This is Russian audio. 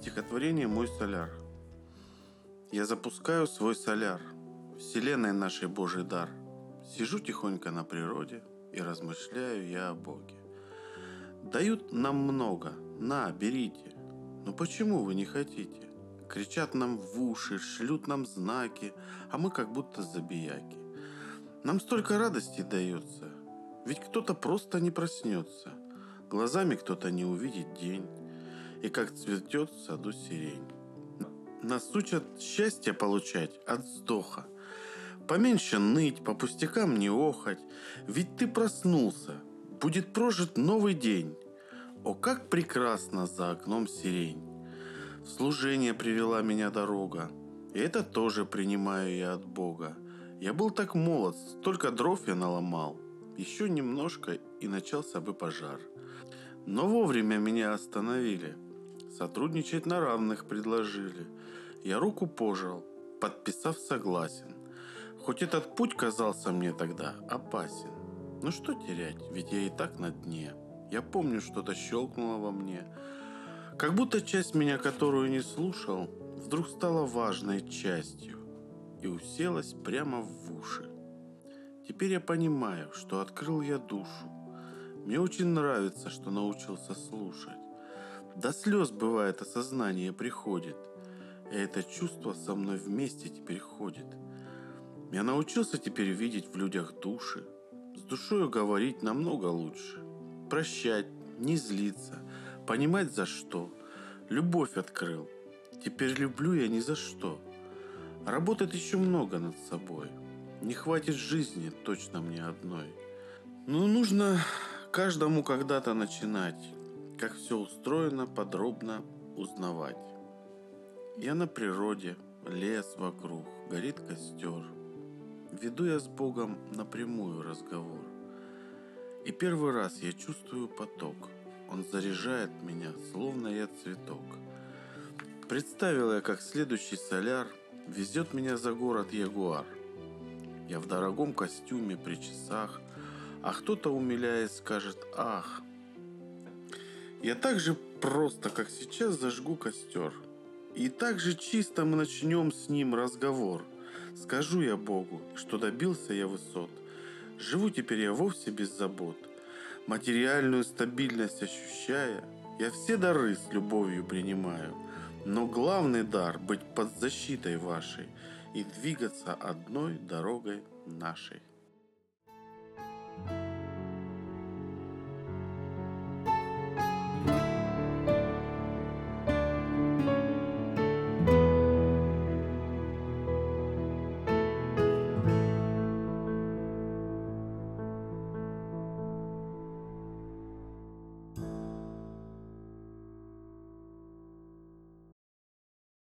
Стихотворение «Мой соляр». Я запускаю свой соляр, Вселенной нашей Божий дар. Сижу тихонько на природе и размышляю я о Боге. Дают нам много, на, берите. Но почему вы не хотите? Кричат нам в уши, шлют нам знаки, а мы как будто забияки. Нам столько радости дается, ведь кто-то просто не проснется, глазами кто-то не увидит день, и как цветет в саду сирень. Нас учат счастье получать от вздоха. Поменьше ныть, по пустякам не охать, ведь ты проснулся, будет прожит новый день. О, как прекрасно за окном сирень! В служение привела меня дорога, и это тоже принимаю я от Бога. Я был так молод, столько дров я наломал. Еще немножко, и начался бы пожар. Но вовремя меня остановили – Сотрудничать на равных предложили. Я руку пожал, подписав согласен. Хоть этот путь казался мне тогда опасен. Ну что терять, ведь я и так на дне. Я помню, что-то щелкнуло во мне. Как будто часть меня, которую не слушал, вдруг стала важной частью и уселась прямо в уши. Теперь я понимаю, что открыл я душу. Мне очень нравится, что научился слушать. До слез бывает осознание приходит. И это чувство со мной вместе теперь ходит. Я научился теперь видеть в людях души. С душою говорить намного лучше. Прощать, не злиться, понимать за что. Любовь открыл. Теперь люблю я ни за что. Работать еще много над собой. Не хватит жизни точно мне одной. Но нужно каждому когда-то начинать как все устроено, подробно узнавать. Я на природе, лес вокруг, горит костер. Веду я с Богом напрямую разговор. И первый раз я чувствую поток. Он заряжает меня, словно я цветок. Представил я, как следующий соляр везет меня за город Ягуар. Я в дорогом костюме при часах, а кто-то, умиляясь, скажет «Ах!» Я так же просто, как сейчас, зажгу костер. И так же чисто мы начнем с ним разговор. Скажу я Богу, что добился я высот. Живу теперь я вовсе без забот. Материальную стабильность ощущая, я все дары с любовью принимаю. Но главный дар – быть под защитой вашей и двигаться одной дорогой нашей.